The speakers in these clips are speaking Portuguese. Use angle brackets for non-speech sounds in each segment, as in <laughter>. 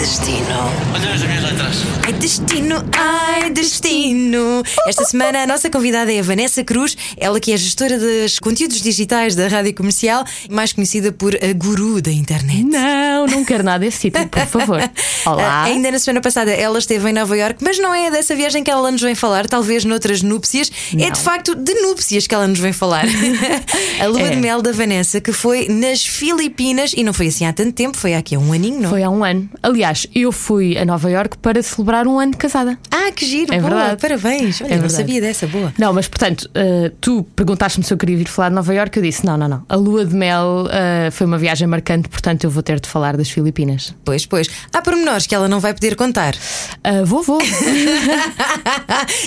Ai, destino. Olha as minhas letras. Ai, destino, ai, destino. Esta semana a nossa convidada é a Vanessa Cruz, ela que é gestora dos conteúdos digitais da Rádio Comercial, mais conhecida por a guru da internet. Não, não quero nada desse título, por favor. <laughs> Olá. Ah, ainda na semana passada ela esteve em Nova York, mas não é dessa viagem que ela nos vem falar, talvez noutras núpcias. É Não. de facto de núpcias que ela nos vem falar. <laughs> a lua É. de mel da Vanessa, que foi nas Filipinas e não foi assim há tanto tempo, foi há aqui há um aninho, não? Foi há um ano. Aliás, eu fui a Nova York para celebrar um ano de casada. Ah, que giro, É boa, verdade. parabéns. Olha, É não verdade. sabia dessa, boa. Não, mas portanto, eh, tu perguntaste-me se eu queria vir falar de Nova York. Eu disse: não, não, não. A lua de mel eh, foi uma viagem marcante, portanto eu vou ter de falar das Filipinas. Pois, pois. Há pormenores que ela não vai poder contar. Ah, vou, vou. <laughs>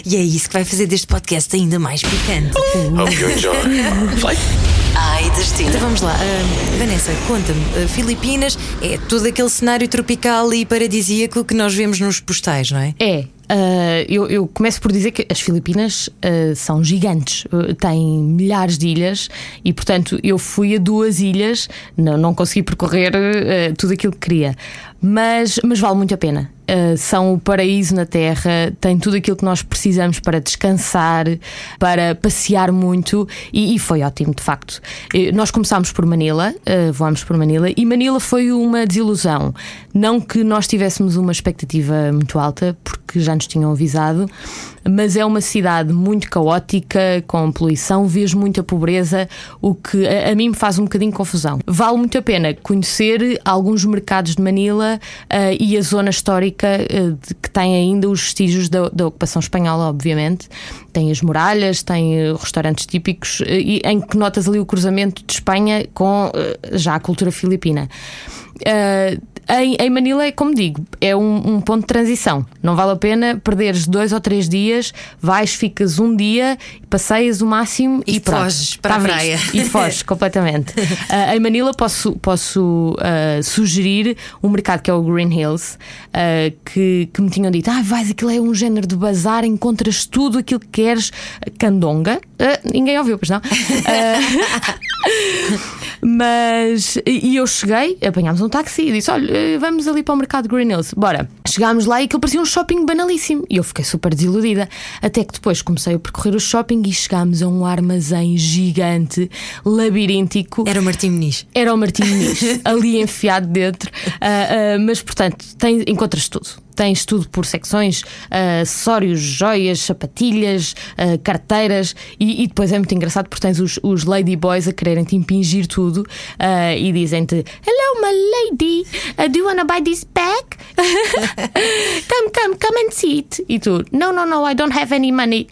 e é isso que vai fazer deste podcast ainda mais picante. Hope you enjoy. Ai, destino. Então vamos lá. Ah, Vanessa, conta-me. ah, Filipinas é todo aquele cenário tropical e paradisíaco que nós vemos nos postais, não é? É. ah, eu, eu começo por dizer que as Filipinas ah, são gigantes, ah, têm milhares de ilhas e, portanto, eu fui a duas ilhas, não, não consegui percorrer tudo aquilo que queria, mas, mas vale muito a pena. São o paraíso na Terra, tem tudo aquilo que nós precisamos para descansar, para passear muito e, e foi ótimo, de facto. Nós começámos por Manila, voámos por Manila e Manila foi uma desilusão. Não que nós tivéssemos uma expectativa muito alta, porque já nos tinham avisado, mas é uma cidade muito caótica, com poluição, vês muita pobreza, o que a, a mim me faz um bocadinho confusão. Vale muito a pena conhecer alguns mercados de Manila ah, e a zona histórica ah, de- que tem ainda os vestígios da, da ocupação espanhola, obviamente. Tem as muralhas, tem eh, restaurantes típicos, e em que notas ali o cruzamento de Espanha com já a cultura filipina. Ah, em, em Manila, é como digo, é um, um ponto de transição. Não vale a pena perderes dois ou três dias, vais, ficas um dia, passeias o máximo E e, foges para a praia. visto. E foges <laughs> completamente. Ah, em Manila posso, posso ah, sugerir um mercado que é o Green Hills, ah, que, que me tinham dito: ah, vais, aquilo é um género de bazar, encontras tudo aquilo que queres. Candonga. Ninguém ouviu, pois não? <laughs> Mas e eu cheguei, apanhámos um táxi e disse: Olha, eh, vamos ali para o mercado Green Hills, bora. Chegámos lá e aquilo parecia um shopping banalíssimo. E eu fiquei super desiludida. Até que depois comecei a percorrer o shopping e chegámos a um armazém gigante, labiríntico. Era o Martim Muniz. Era o Martim Muniz, <laughs> ali enfiado dentro. Ah, ah, mas, portanto, tem, encontras tudo. Tens tudo por secções: ah, acessórios, joias, sapatilhas, ah, carteiras. E, e depois é muito engraçado porque tens os, os ladyboys a quererem te impingir tudo ah, e dizem-te: Hello, my lady, uh, do you wanna buy this bag? <laughs> come, come, come and see it. E tu: No, no, no, I don't have any money.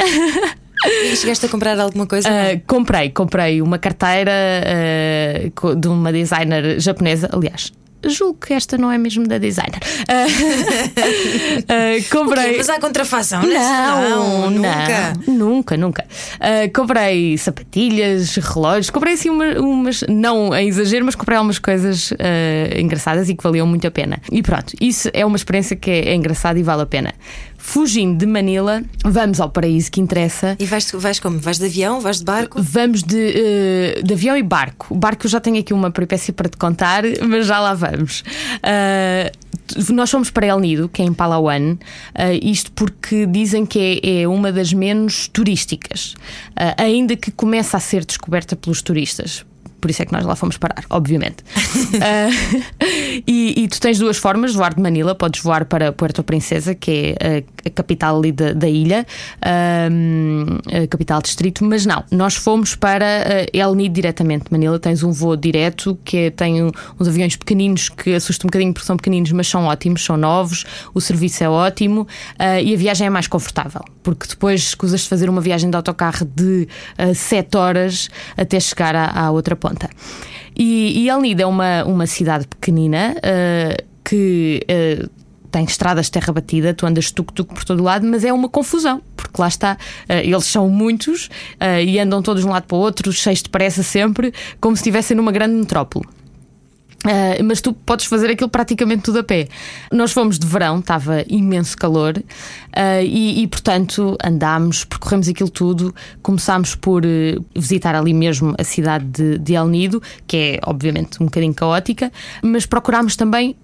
E chegaste a comprar alguma coisa? Uh, comprei, comprei uma carteira uh, de uma designer japonesa, aliás. Julgo que esta não é mesmo da designer. Uh, uh, <laughs> comprei. Mas há contrafação, Não, nunca. não, nunca, nunca. Uh, comprei sapatilhas, relógios, comprei assim uma- umas, não em exagero, mas comprei algumas coisas engraçadas e que valiam muito a pena. E pronto, isso é uma experiência que é, é engraçada e vale a pena. Fugindo de Manila, vamos ao paraíso que interessa. E vais, vais como? Vais de avião? Vais de barco? Vamos de, eh, de avião e barco. O barco eu já tenho aqui uma peripécia para te contar, <laughs> mas já lá vamos. T- nós fomos para El Nido, que é em Palawan, ah, isto porque dizem que é, é uma das menos turísticas, ah, ainda que começa a ser descoberta pelos turistas. Por isso é que nós lá fomos parar, obviamente. Ah, <laughs> e, e tu tens duas formas de voar de Manila. Podes voar para Puerto Princesa, que é a, capital ali da, da ilha, a capital distrito, mas não, nós fomos para ah, El Nido diretamente. Manila tens um voo direto que é- tem uns aviões pequeninos que assustam um bocadinho porque são pequeninos, mas são ótimos, são novos, o serviço é ótimo ah, e a viagem é mais confortável, porque depois escusas de fazer uma viagem de autocarro de 7 horas até chegar à, à outra ponta. E, e El Nido é uma, uma cidade pequenina ah, que. ah, tem estradas de terra batida, tu andas tuk-tuk por todo lado, mas é uma confusão, porque lá está, ah, eles são muitos e andam todos de um lado para o outro, cheios de pressa sempre, como se estivessem numa grande metrópole. Uh, mas tu podes fazer aquilo praticamente tudo a pé. Nós fomos de verão, estava imenso calor uh, e, e, portanto, andámos, percorremos aquilo tudo. Começámos por uh, visitar ali mesmo a cidade de, de El Nido, que é obviamente um bocadinho caótica, mas procurámos também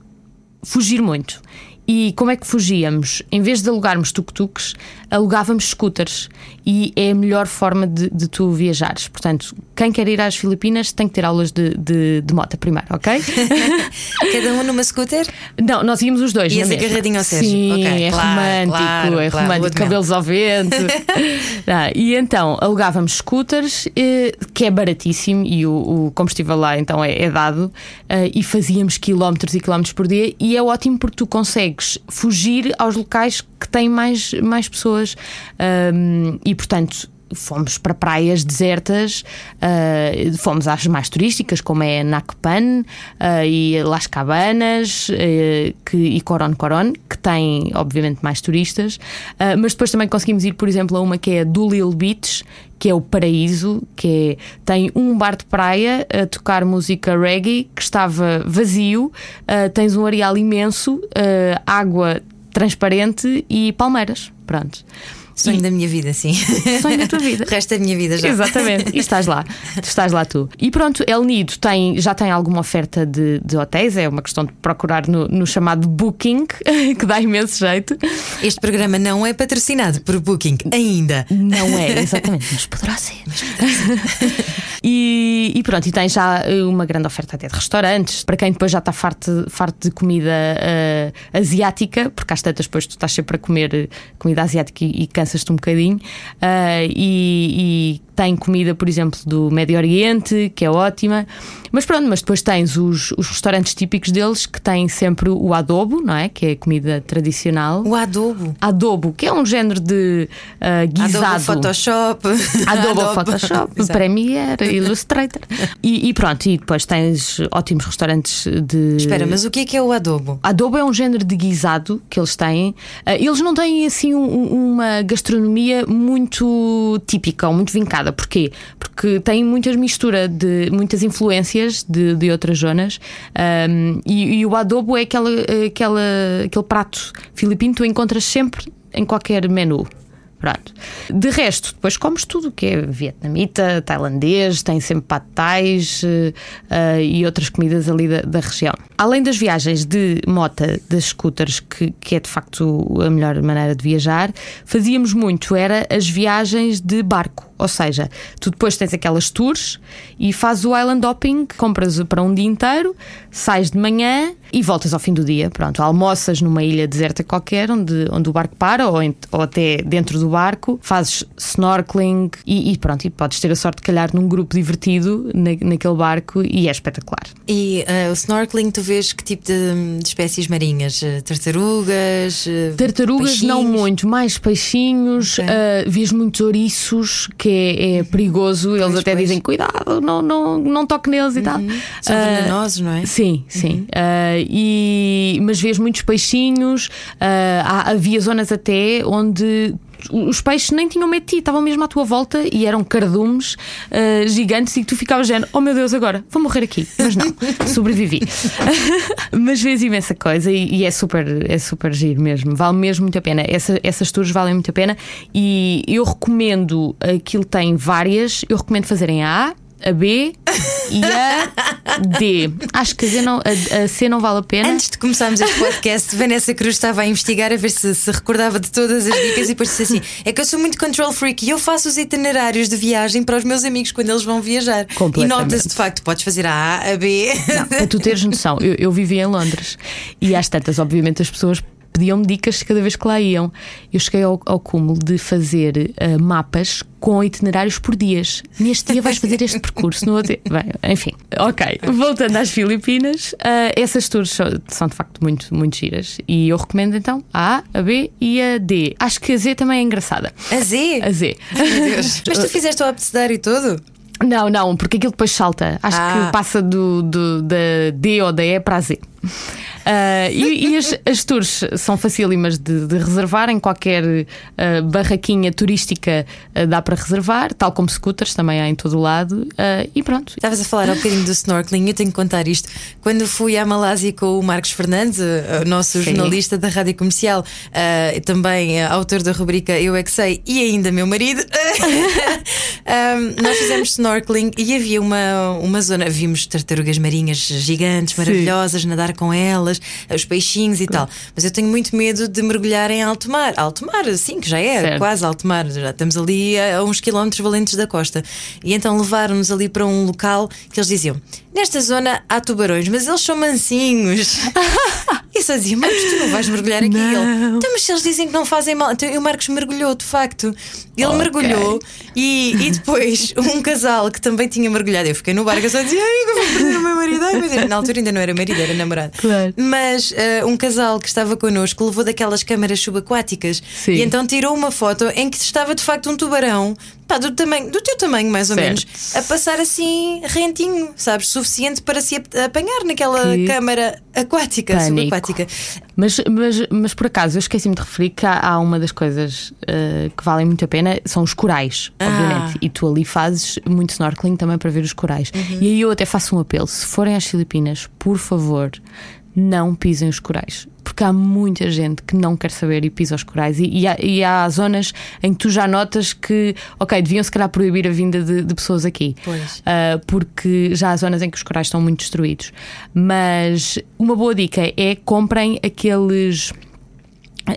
fugir muito. E como é que fugíamos? Em vez de alugarmos tuk-tuks, alugávamos scooters. E é a melhor forma de, de, tu viajares. Portanto, quem quer ir às Filipinas tem que ter aulas de, de, de moto primeiro, ok? <laughs> Cada um numa scooter? Não, nós íamos os dois. E agarradinho ao Sérgio. Sim, okay, é claro, romântico, claro, é claro, romântico, cabelos ao vento. <laughs> ah, e então alugávamos scooters, eh, que é baratíssimo e o, o combustível lá então é, é dado, eh, e fazíamos quilómetros e quilómetros por dia. E é ótimo porque tu consegues fugir aos locais que têm mais, mais pessoas. Um, e portanto fomos para praias desertas, uh, fomos às mais turísticas, como é Nakpan uh, e Las Cabanas uh, que, e Coron Coron, que têm, obviamente, mais turistas, mas depois também conseguimos ir, por exemplo, a uma que é Dulil Beach, que é o Paraíso, que é, tem um bar de praia a tocar música reggae que estava vazio, tens um areal imenso, água transparente e palmeiras. Pronto. Sonho e... da minha vida, sim. Sonho da tua vida. o <laughs> resto da minha vida já. Exatamente. E estás lá. estás lá tu. E pronto, El Nido tem, já tem alguma oferta de, de hotéis, é uma questão de procurar no, no, chamado Booking, <laughs> que dá imenso jeito. Este programa não é patrocinado por Booking, ainda. Não é, exatamente. Mas poderá ser. Mas poderá ser. <laughs> e, e, pronto, e tem já eh, uma grande oferta até de restaurantes, para quem depois já está farto, farto de comida uh, asiática, porque às tantas depois tu estás sempre a comer comida asiática e, e cansas-te um bocadinho. Uh, e, e tem comida, por exemplo, do Médio Oriente, que é ótima. Mas pronto, mas depois tens os, os restaurantes típicos deles que têm sempre o adobo, não é? Que é a comida tradicional. O adobo? Adobo, que é um género de uh, guisado. Adobo Photoshop. <laughs> Adobo, adobo. Photoshop, Premiere, Illustrator. E, e, pronto, e depois tens ótimos restaurantes de. Espera, mas o que é que é o adobo? Adobo é um género de guisado que eles têm. Uh, eles não têm assim um, uma gastronomia muito típica ou muito vincada. Porquê? Porque tem muitas mistura de muitas influências de, de outras zonas um, e, e, o adobo é aquela, aquela, aquele prato filipino que tu encontras sempre em qualquer menu. Pronto. De resto, depois comes tudo que é vietnamita, tailandês, tem sempre pad uh, e outras comidas ali da, da, região. Além das viagens de mota, das scooters, que, que é de facto a melhor maneira de viajar, fazíamos muito, era as viagens de barco. Ou seja, tu depois tens aquelas tours e fazes o island hopping, compras para um dia inteiro, sais de manhã e voltas ao fim do dia. Pronto, almoças numa ilha deserta qualquer, onde, onde o barco para, ou, ou até dentro do barco, fazes snorkeling e, e, pronto, e podes ter a sorte de calhar num grupo divertido na, naquele barco e é espetacular. E uh, o snorkeling, tu vês que tipo de, de espécies marinhas? Eh, tartarugas? Eh, Tartarugas peixinhos? não muito, mais peixinhos, okay. uh, vês muitos ouriços que é, é perigoso. Eles pois, até pois. dizem: cuidado, não, não, não toque neles e tal. Uhum. São uh, venenosos, não é? Sim, sim. Uhum. Uh, e, mas vês muitos peixinhos. Uh, há, havia zonas até onde os peixes nem tinham medo de ti, estavam mesmo à tua volta e eram cardumes uh, gigantes e tu ficavas género, oh meu Deus, agora vou morrer aqui. Mas não, <laughs> sobrevivi. <laughs> Mas vês imensa coisa e, e, é super, é super giro mesmo. Vale mesmo muito a pena. Essa, essas tours valem muito a pena e eu recomendo, aquilo tem várias, eu recomendo fazerem a A a B e a D. Acho que a, Z não, a, a, C não vale a pena. Antes de começarmos este podcast, Vanessa Cruz estava a investigar a ver se se recordava de todas as dicas e depois disse assim: é que eu sou muito control freak e eu faço os itinerários de viagem para os meus amigos quando eles vão viajar. E nota-se de facto, podes fazer a A, a B. Não, para tu teres noção, eu, eu vivi em Londres e às tantas, obviamente, as pessoas pediam-me dicas cada vez que lá iam. Eu cheguei ao, ao cúmulo de fazer uh, mapas com itinerários por dias. Neste dia vais fazer este percurso, no outro. <laughs> Bem, enfim, ok. Voltando às Filipinas, uh, essas tours são, são, de facto muito, muito giras. E eu recomendo então a A, a B e a D. Acho que a Z também é engraçada. A Z? A Z. <laughs> Mas tu fizeste o abecedário todo? Não, não, porque aquilo depois salta. Acho ah. que passa do, do, da D ou da E para a Z. Uh, e, e as, as, tours são facílimas de, de reservar em qualquer uh, barraquinha turística uh, dá para reservar, tal como scooters também há em todo o lado. e pronto. Estavas a falar um bocadinho do snorkeling, eu tenho que contar isto. Quando fui à Malásia com o Marcos Fernandes, o nosso Sim. jornalista da rádio comercial, também autor da rubrica Eu é que sei, e ainda meu marido, um, <laughs> nós fizemos snorkeling e havia uma, uma zona, vimos tartarugas marinhas gigantes, maravilhosas, Sim. nadar com elas os peixinhos e tal. Mas eu tenho muito medo de mergulhar em alto mar. Alto mar, sim, que já é certo. quase alto mar. Já estamos ali a, a uns quilómetros valentes da costa. E então levaram-nos ali para um local que eles diziam: Nesta zona há tubarões, mas eles são mansinhos. <laughs> e só dizia, Marcos, tu não vais mergulhar aqui. Não. Ele, então, mas se eles dizem que não fazem mal. Então, o Marcos mergulhou, de facto. Ele okay. mergulhou e, e depois um casal que também tinha mergulhado. Eu fiquei no barco, eu só dizia, ai, eu vou perder o meu marido. Ai, mas na altura ainda não era marido, era namorado. Claro. Mas uh, um casal que estava connosco levou daquelas câmaras subaquáticas Sim. e então tirou uma foto em que estava de facto um tubarão pá, do, tamanho, do teu tamanho, mais ou certo. menos, a passar assim rentinho, sabes? Suficiente para se apanhar naquela que câmara aquática, Pânico. subaquática. Mas, mas, mas por acaso, eu esqueci-me de referir que há, há uma das coisas uh, que valem muito a pena, são os corais, ah. obviamente. E tu ali fazes muito snorkeling também para ver os corais. Uhum. E aí eu até faço um apelo: se forem às Filipinas, por favor, não pisem os corais porque há muita gente que não quer saber e pisa os corais. E, e, há, e, há, zonas em que tu já notas que, ok, deviam se calhar proibir a vinda de, de pessoas aqui, uh, porque já há zonas em que os corais estão muito destruídos. Mas uma boa dica é comprem aqueles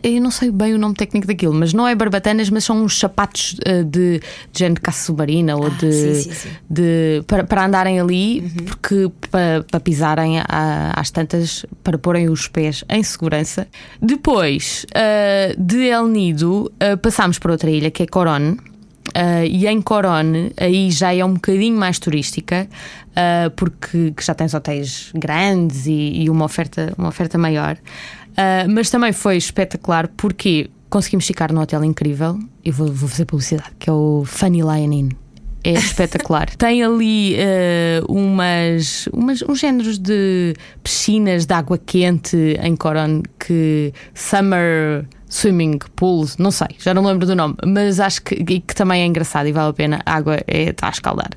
eu não sei bem o nome técnico daquilo, mas não é barbatanas, mas são uns sapatos uh, de, de género caça submarina ou ah, de, sim, sim, sim. de para, para andarem ali, uhum. porque para, para pisarem a, às tantas, para porem os pés em segurança. Depois uh, de El Nido, uh, passámos para outra ilha que é Coron. Uh, e em Corone, aí já é um bocadinho mais turística, porque já tens hotéis grandes e, e, uma, oferta, uma oferta maior. Uh, mas também foi espetacular porque conseguimos ficar num hotel incrível. Eu vou, vou fazer publicidade, que é o Funny Lion Inn é <laughs> espetacular. Tem ali uh, umas, umas, uns géneros de piscinas de água quente em Coron que Summer Swimming Pools, não sei, já não lembro do nome, mas acho que, que também é engraçado e vale a pena. A água é, está a escaldar.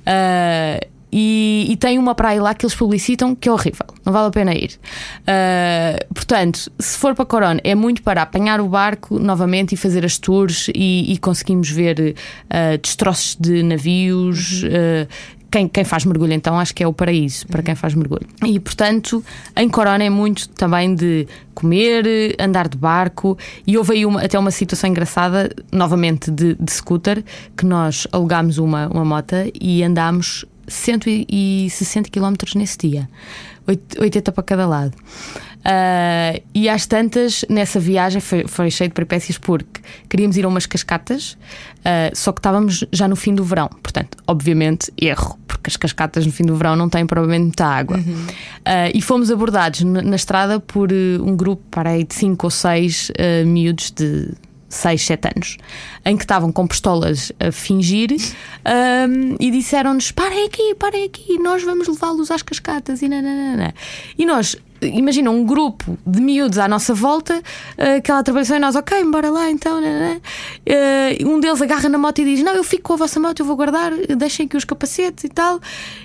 Uh, e, e, tem uma praia lá que eles publicitam que é horrível, não vale a pena ir. Uh, portanto, se for para Corona, é muito para apanhar o barco novamente e fazer as tours e, e conseguimos ver uh, destroços de navios. Uh, quem, quem, faz mergulho, então, acho que é o paraíso para quem faz mergulho. E, portanto, em Corona é muito também de comer, andar de barco. E houve aí uma, até uma situação engraçada, novamente de, de scooter, que nós alugámos uma, uma moto e andámos 160 km nesse dia, 80 para cada lado. Uh, e às tantas, nessa viagem foi, foi cheio de peripécias porque queríamos ir a umas cascatas, uh, só que estávamos já no fim do verão. Portanto, obviamente, erro, porque as cascatas no fim do verão não têm provavelmente muita água. Uhum. Uh, e fomos abordados na, na estrada por um grupo, parei, de 5 ou 6 miúdos de 6, 7 anos, em que estavam com pistolas a fingir um, e disseram-nos: parem aqui, parem aqui, nós vamos levá-los às cascatas e nananana. E nós. Imagina um grupo de miúdos à nossa volta, aquela trabalhação e nós, ok, bora lá então. Uh, um deles agarra na moto e diz: Não, eu fico com a vossa moto, eu vou guardar, deixem aqui os capacetes e tal.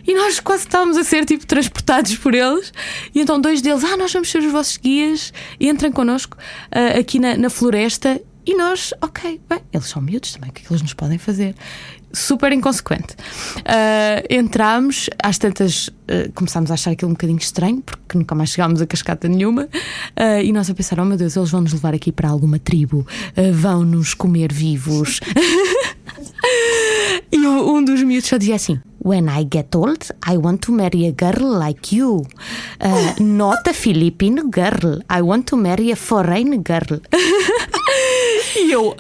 E nós quase estávamos a ser tipo transportados por eles. E então dois deles, ah, nós vamos ser os vossos guias, entrem connosco uh, aqui na, na floresta e nós, ok, bem, eles são miúdos também, o que é que eles nos podem fazer? Super inconsequente. Uh, entramos, às tantas uh, começámos a achar aquilo um bocadinho estranho, porque nunca mais chegámos a cascata nenhuma, uh, e nós a pensar: oh meu Deus, eles vão nos levar aqui para alguma tribo, vão nos comer vivos. <laughs> e um dos miúdos só dizia assim: When I get old, I want to marry a girl like you. not a Philippine girl. I want to marry a foreign girl. <laughs> E eu, uh,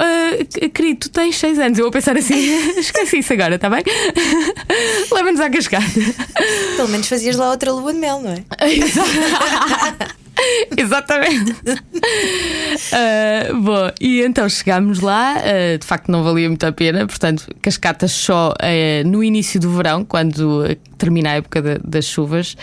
querido, tu tens 6 anos. Eu vou pensar assim: <laughs> esqueci isso agora, está bem? <laughs> Leva-nos à cascada. Pelo menos fazias lá outra lua de mel, não é? <laughs> Exatamente. uh, bom, e então chegámos lá, uh, de facto não valia muito a pena, portanto, cascatas só uh, no início do verão, quando termina a época de, das chuvas,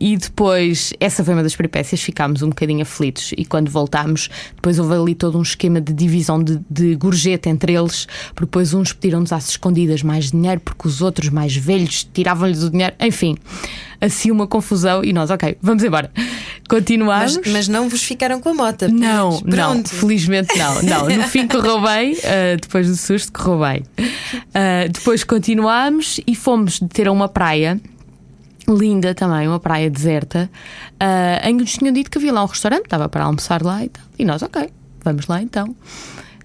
e depois, essa foi uma das peripécias, ficámos um bocadinho aflitos. E quando voltámos, depois houve ali todo um esquema de divisão de, de gorjeta entre eles, porque depois uns pediram-nos às escondidas mais dinheiro, porque os outros mais velhos tiravam-lhes o dinheiro, enfim assim uma confusão e nós, ok, vamos embora. Continuamos. Mas, mas não vos ficaram com a moto? Não, não, felizmente não. não. No fim <laughs> correu bem, uh, depois do susto correu bem. Uh, depois continuámos e fomos ter uma praia linda também, uma praia deserta, uh, em que nos tinham dito que havia lá um restaurante, estava para almoçar lá e tal. E nós, ok, vamos lá então.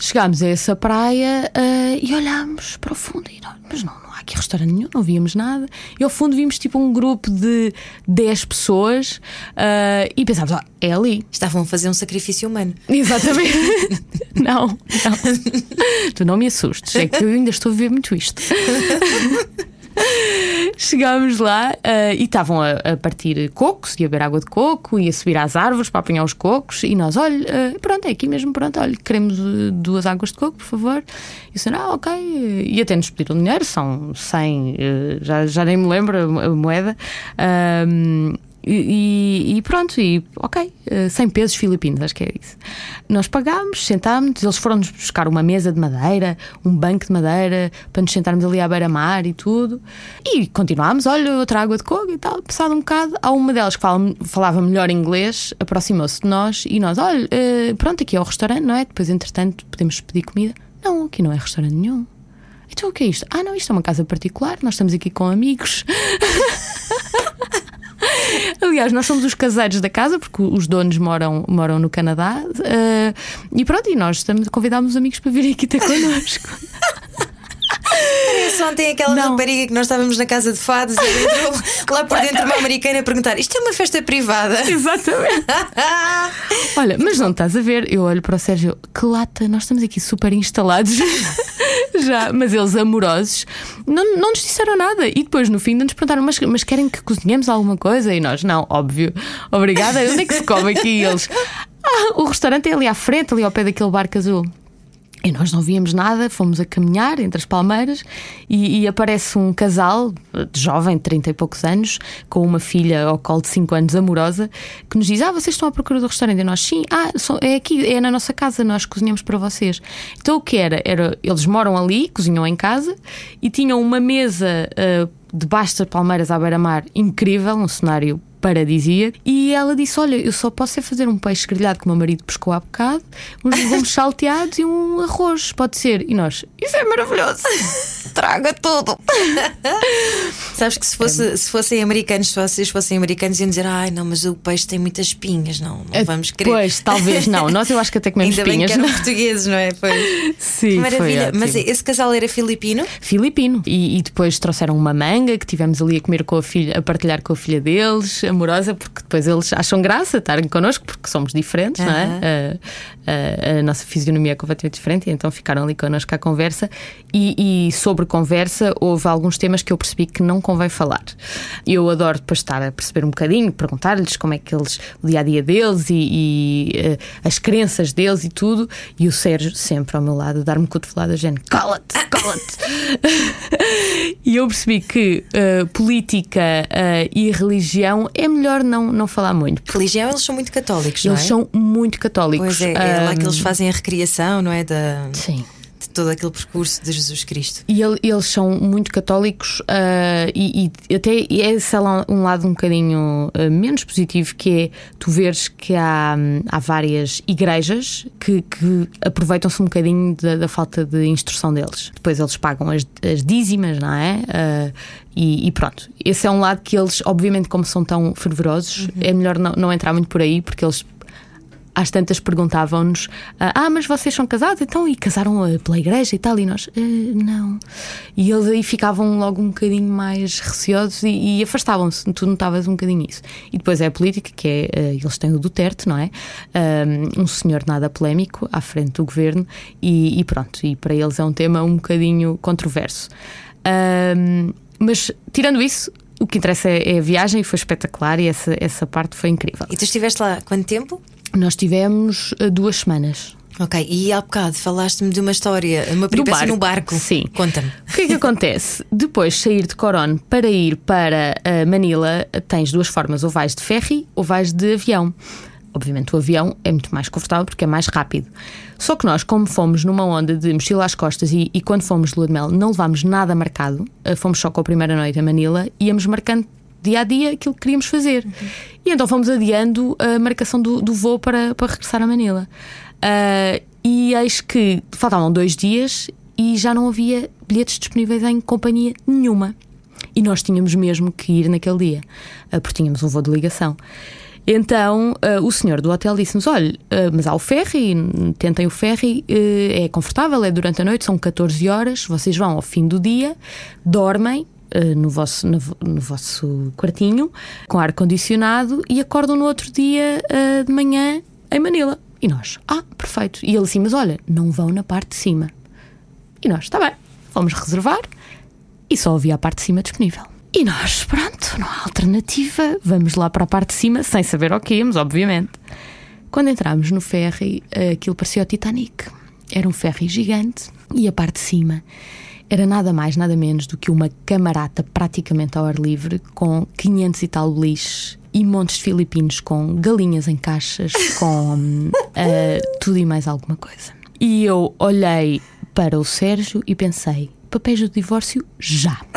Chegámos a essa praia uh, e olhámos para o fundo e nós, mas não, não há aqui restaurante nenhum, não víamos nada. E ao fundo vimos tipo um grupo de 10 pessoas uh, e pensámos, ah, é ali. Estavam a fazer um sacrifício humano. Exatamente. <laughs> não, não. tu não me assustes, é que eu ainda estou a ver muito isto. <laughs> <laughs> Chegámos lá uh, e estavam a, a, partir cocos e a beber água de coco e a subir às árvores para apanhar os cocos. E nós, olha, uh, pronto, é aqui mesmo, pronto, olha, queremos uh, duas águas de coco, por favor. E senhor, ah, ok. E até nos pediram dinheiro, são 100, já, já nem me lembro a moeda. E, e, pronto, e ok, 100 eh, pesos filipinos, acho que é isso. Nós pagámos, sentámos, eles foram-nos buscar uma mesa de madeira, um banco de madeira, para nos sentarmos ali à beira-mar e tudo. E continuámos, olha, outra água de coco e tal. Passado um bocado, há uma delas que fala, falava melhor inglês, aproximou-se de nós e nós, olha, eh, pronto, aqui é o restaurante, não é? Depois, entretanto, podemos pedir comida. Não, aqui não é restaurante nenhum. Então o que é isto? Ah, não, isto é uma casa particular, nós estamos aqui com amigos. <laughs> Aliás, nós somos os caseiros da casa, porque os donos moram, moram no Canadá. Uh, e pronto, e nós estamos, convidámos os amigos para virem aqui ter connosco. Parece ontem aquela não. rapariga que nós estávamos na casa de fados e entrou <laughs> lá por dentro uma americana a perguntar: Isto é uma festa privada? <laughs> Exatamente. <laughs> Olha, mas não estás a ver? Eu olho para o Sérgio, que lata, nós estamos aqui super instalados já, mas eles amorosos não, não nos disseram nada. E depois no fim nos perguntaram: mas, mas querem que cozinhemos alguma coisa? E nós, não, óbvio, obrigada. Onde é que se come aqui? E eles, ah, o restaurante é ali à frente, ali ao pé daquele barco azul. E nós não víamos nada, fomos a caminhar entre as palmeiras e, e, aparece um casal de jovem, de 30 e poucos anos, com uma filha ao colo de 5 anos, amorosa, que nos diz: Ah, vocês estão à procura do restaurante? E nós, sim, ah, é aqui, é na nossa casa, nós cozinhamos para vocês. Então o que era? era eles moram ali, cozinham em casa e tinham uma mesa. Uh, debaixo das palmeiras à beira-mar, incrível, um cenário paradisíaco. E ela disse: Olha, eu só posso é fazer um peixe grelhado que o meu marido pescou há bocado, uns legumes salteados e um arroz, pode ser. E nós: Isso é maravilhoso! <laughs> Traga tudo! <laughs> Sabes que se, fosse, é. se fossem americanos, se vocês fossem americanos, iam dizer: Ai, não, mas o peixe tem muitas espinhas, não, não vamos querer. Pois, talvez não. <laughs> Nós eu acho que até comemos Ainda espinhas. Bem que eram portugueses, não é? Pois. Sim, que maravilha. Mas esse casal era filipino? Filipino. E, e depois trouxeram uma manga que tivemos ali a comer com a filha, a partilhar com a filha deles amorosa, porque depois eles acham graça estarem connosco, porque somos diferentes, não é? A, a, a, nossa fisionomia é completamente diferente, e então ficaram ali connosco à conversa. E, e, sobre conversa, houve alguns temas que eu percebi que não convém falar. Eu adoro depois estar a perceber um bocadinho, perguntar-lhes como é que eles, o dia a dia deles e, e uh, as crenças deles e tudo. E o Sérgio, sempre ao meu lado, dar-me cotovelada, gente, cala-te, cala-te. <laughs> e eu percebi que uh, política uh, e religião é melhor não, não falar muito. Religião, eles são muito católicos, eles não é? são muito católicos. Pois é, é um... lá que eles fazem a recriação, não é? Da... Sim todo aquele percurso de Jesus Cristo. E ele, eles são muito católicos uh, e, e, até esse é um lado um bocadinho uh, menos positivo, que é tu veres que há, há várias igrejas que, que aproveitam-se um bocadinho da, da, falta de instrução deles. Depois eles pagam as, as dízimas, não é? Uh, e, e, pronto, esse é um lado que eles, obviamente, como são tão fervorosos, uhum. é melhor não, não entrar muito por aí, porque eles às tantas perguntavam-nos: Ah, mas vocês são casados? Então, e casaram eh, pela igreja e tal? E nós: eh, Não. E eles aí ficavam logo um bocadinho mais receosos e, e afastavam-se. Tu notavas um bocadinho isso. E depois é a política, que é: eh, eles têm o Duterte, não é? Um senhor nada polémico à frente do governo e, e pronto. E para eles é um tema um bocadinho controverso. Um, mas tirando isso, o que interessa é, é, a viagem e foi espetacular e essa, essa parte foi incrível. E tu estiveste lá quanto tempo? Nós tivemos uh, duas semanas. Ok, e há bocado falaste-me de uma história, uma peripécia no barco. Sim. Conta-me. O que é que acontece? <laughs> Depois de sair de Coron para ir para uh, Manila, tens duas formas: ou vais de ferry ou vais de avião. Obviamente o avião é muito mais confortável porque é mais rápido. Só que nós, como fomos numa onda de mochila às costas e, e quando fomos de lua de mel não levámos nada marcado, uh, fomos só com a primeira noite a Manila, íamos marcando dia a dia aquilo que queríamos fazer. Uhum. E então fomos adiando a marcação do, do voo para, para regressar a Manila. Uh, e eis que faltavam dois dias e já não havia bilhetes disponíveis em companhia nenhuma. E nós tínhamos mesmo que ir naquele dia, uh, porque tínhamos um voo de ligação. Então uh, o senhor do hotel disse-nos: olha, uh, mas há o ferry, tentem o ferry, é confortável, é durante a noite, são 14 horas, vocês vão ao fim do dia, dormem. No vosso, no, no vosso quartinho, com ar-condicionado, e acordam no outro dia de manhã em Manila. E nós, ah, perfeito. E ele assim, mas olha, não vão na parte de cima. E nós, está bem, fomos reservar e só havia a parte de cima disponível. E nós, pronto, não há alternativa, vamos lá para a parte de cima, sem saber o que íamos, obviamente. Quando entramos no ferry, aquilo parecia o Titanic. Era um ferry gigante e a parte de cima era nada mais, nada menos do que uma camarata praticamente ao ar livre, com 500 e tal beliches e montes de filipinos com galinhas em caixas, com uh, <laughs> tudo e mais alguma coisa. E eu olhei para o Sérgio e pensei: papéis de divórcio já. <laughs>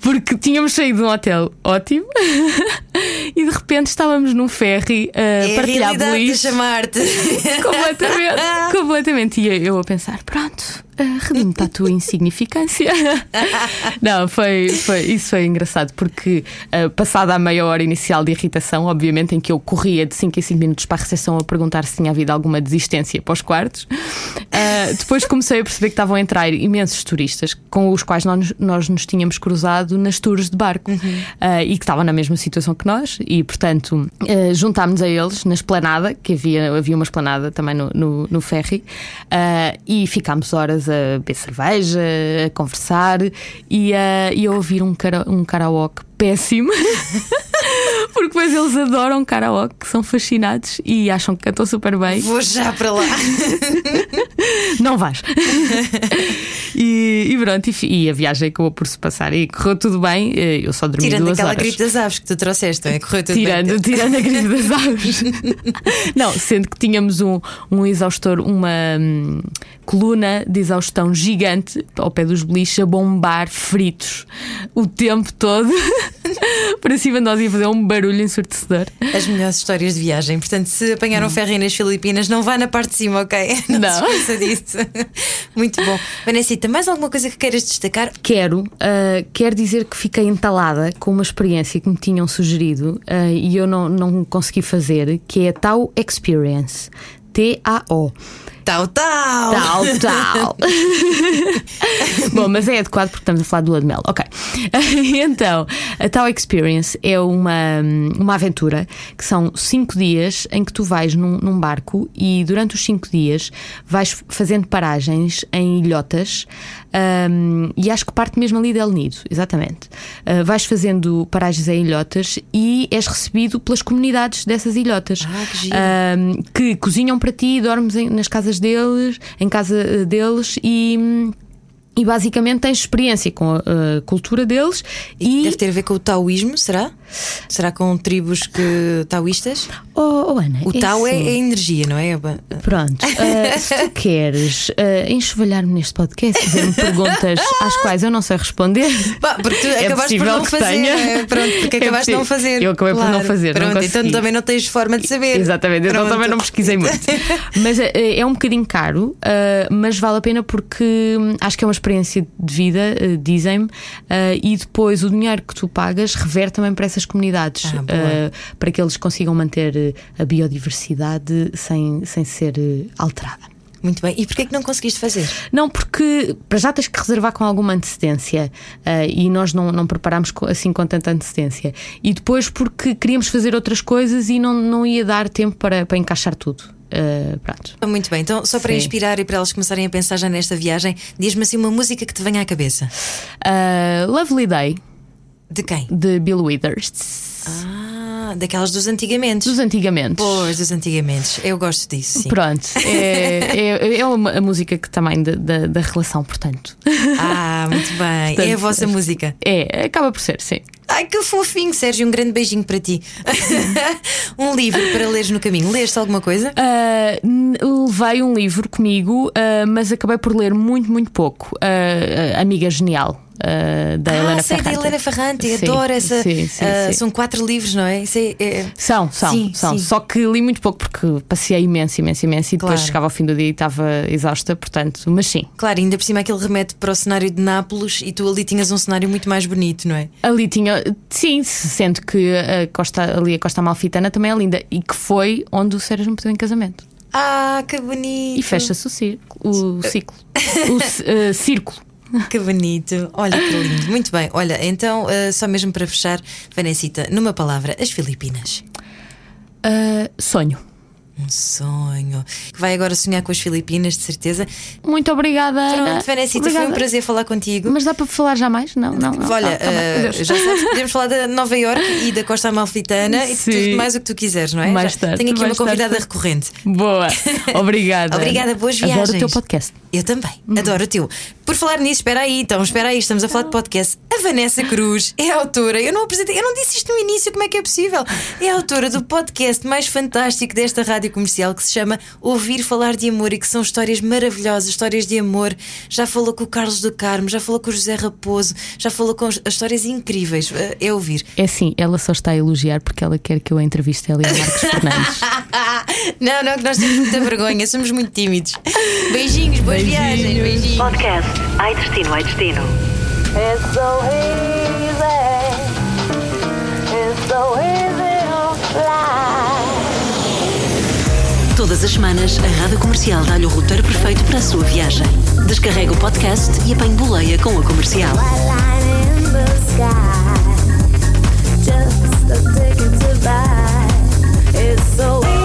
Porque tínhamos saído de um hotel ótimo <laughs> e de repente estávamos num ferry a é partilhar a chamar-te. <laughs> Completamente, <laughs> completamente. E eu a pensar: pronto, uh, redime-te a tua insignificância. <laughs> Não, foi, foi, isso foi engraçado, porque uh, passada a meia hora inicial de irritação, obviamente, em que eu corria de 5 em 5 minutos para a recepção a perguntar se tinha havido alguma desistência para os quartos, uh, depois comecei a perceber que estavam a entrar imensos turistas com os quais nós, nós nos tínhamos cruzado nas tours de barco uhum. uh, e que estavam na mesma situação que nós, e portanto juntámos a eles na esplanada, que havia, havia uma esplanada também no, no, no ferry, e ficámos horas a beber cerveja, a conversar e a, e a ouvir um, cara, um karaoke péssimo. <laughs> Depois eles adoram karaoke, são fascinados e acham que cantam super bem. Vou já para lá. <laughs> Não vais. <laughs> e, e pronto, e, e, a viagem acabou por se passar e correu tudo bem. Eh, eu só dormi tirando duas aquela horas. gripe das aves que tu trouxeste, é? correu tudo tirando, bem. <laughs> Tirando a gripe das aves. Não, sendo que tínhamos um, um exaustor, uma hum, coluna de exaustão gigante ao pé dos beliches a bombar fritos o tempo todo. para cima de nós ia fazer um barulho ensurdecedor. As melhores histórias de viagem. Portanto, se apanharam ferro nas Filipinas, não vá na parte de cima, ok? Não, <laughs> não. se disso. <laughs> Muito bom. Vanessa, mais alguma coisa que queiras destacar? Quero. Uh, quero dizer que fiquei entalada com uma experiência que me tinham sugerido uh, e eu não, não consegui fazer, que é a Tau Experience. T-A-O. Tal, tal. Tal, tal. <laughs> Bom, mas é adequado porque estamos a falar do lua de mel. Ok. <laughs> então, a Tal Experience é uma, uma aventura que são cinco dias em que tu vais num, num barco e durante os cinco dias vais fazendo paragens em ilhotas um, e acho que parte mesmo ali de El Nido, exatamente. Uh, vais fazendo paragens em ilhotas e és recebido pelas comunidades dessas ilhotas ah, que, um, que cozinham para ti, dormes em, nas casas deles, em casa eh, deles e hum, e basicamente tens experiência com a, a cultura deles e, deve ter a ver com o taoísmo, será? Será com tribos que taoístas? Oh, oh Ana, o é Tao assim. é, é, energia, não é? Pronto, uh, <laughs> se tu queres uh, enxovalhar-me neste podcast, fazer-me perguntas às quais eu não sei responder, bah, porque tu é acabaste por não fazer. É, pronto, porque é acabaste de não fazer. Eu acabei claro. por não fazer. Pronto, não então também não tens forma de saber. Exatamente, então também não pesquisei muito. <laughs> mas uh, é um bocadinho caro, mas vale a pena porque hum, acho que é uma experiência de vida, dizem-me, e depois o dinheiro que tu pagas reverte também para essas comunidades, ah, para que eles consigam manter a biodiversidade sem, sem ser eh, alterada. Muito bem. E porquê que não conseguiste fazer? Não, porque para já tens que reservar com alguma antecedência uh, e nós não, não preparámos assim com tanta antecedência. E depois porque queríamos fazer outras coisas e não, não ia dar tempo para, para encaixar tudo. Uh, pronto. Muito bem, então só para Sim. inspirar e para elas começarem a pensar já nesta viagem, diz-me assim uma música que te venha à cabeça. Uh, Lovely Day. De quem? De Bill Withers. Ah, daquelas dos antigamente. Dos antigamente. Pois, dos antigamente. Eu gosto disso. Sim. Pronto. É, <laughs> é, é uma, a música que também da, da, da relação, portanto. Ah, muito bem. Portanto, é a vossa música. É, acaba por ser, sim. Ai, que fofinho, Sérgio. Um grande beijinho para ti. <laughs> um livro para leres no caminho. Leste alguma coisa? Uh, levei um livro comigo, uh, mas acabei por ler muito, muito pouco. Uh, Amiga Genial. Uh, da ah, Helena sei Ferrante. da Helena Ferrante, sim, adoro essa. Sim, sim, uh, são quatro livros, não é? é, é... São, são, são. Só que li muito pouco porque passei imenso, imenso, imenso e depois claro. chegava ao fim do dia e estava exausta, portanto, mas sim. Claro, ainda por cima aquele remete para o cenário de Nápoles e tu ali tinhas um cenário muito mais bonito, não é? Ali tinha, sim, sendo que a Costa, ali a Costa Amalfitana também é linda e que foi onde o Sérgio me pediu em casamento. Ah, que bonito! E fecha-se o ciclo. O ciclo. o uh, círculo. Que bonito, olha que lindo. Muito bem, olha, então, uh, só mesmo para fechar, Vanessita, numa palavra, as Filipinas. Uh, sonho. Um sonho. Vai agora sonhar com as Filipinas, de certeza. Muito obrigada, Ana. Pronto, Vanessa, foi um prazer falar contigo. Mas dá para falar já mais? Não, não. não. Olha, tá uh, já sabes, <laughs> podemos falar da Nova York e da Costa Amalfitana Sim. e de tudo mais o que tu quiseres, não é? Mais tarde, tenho aqui uma convidada recorrente. Boa. <laughs> Obrigada. Obrigada, boas viagens. Adoro o teu podcast. Eu também, hum. adoro o teu. Por falar nisso, espera aí, então, espera aí, estamos a falar de podcast. A Vanessa Cruz é autora, eu não apresentei, eu não disse isto no início, como é que é possível? É autora do podcast mais fantástico desta rádio comercial que se chama Ouvir Falar de Amor e que são histórias maravilhosas, histórias de amor. Já falou com o Carlos do Carmo, já falou com o José Raposo, já falou com as histórias incríveis. É ouvir. É sim, ela só está a elogiar porque ela quer que eu a entreviste ela e a Marcos Fernandes. <laughs> não, não, que nós temos muita vergonha, somos muito tímidos. Beijinhos, boas Beijinhos. viagens. Beijinhos. Podcast Ai destino, ai destino. It's so easy. It's so easy to fly. Todas as semanas, a Rádio Comercial dá-lhe o roteiro perfeito para a sua viagem. Descarrega o podcast e apanhe boleia com a comercial. Just a ticket to buy. It's so easy.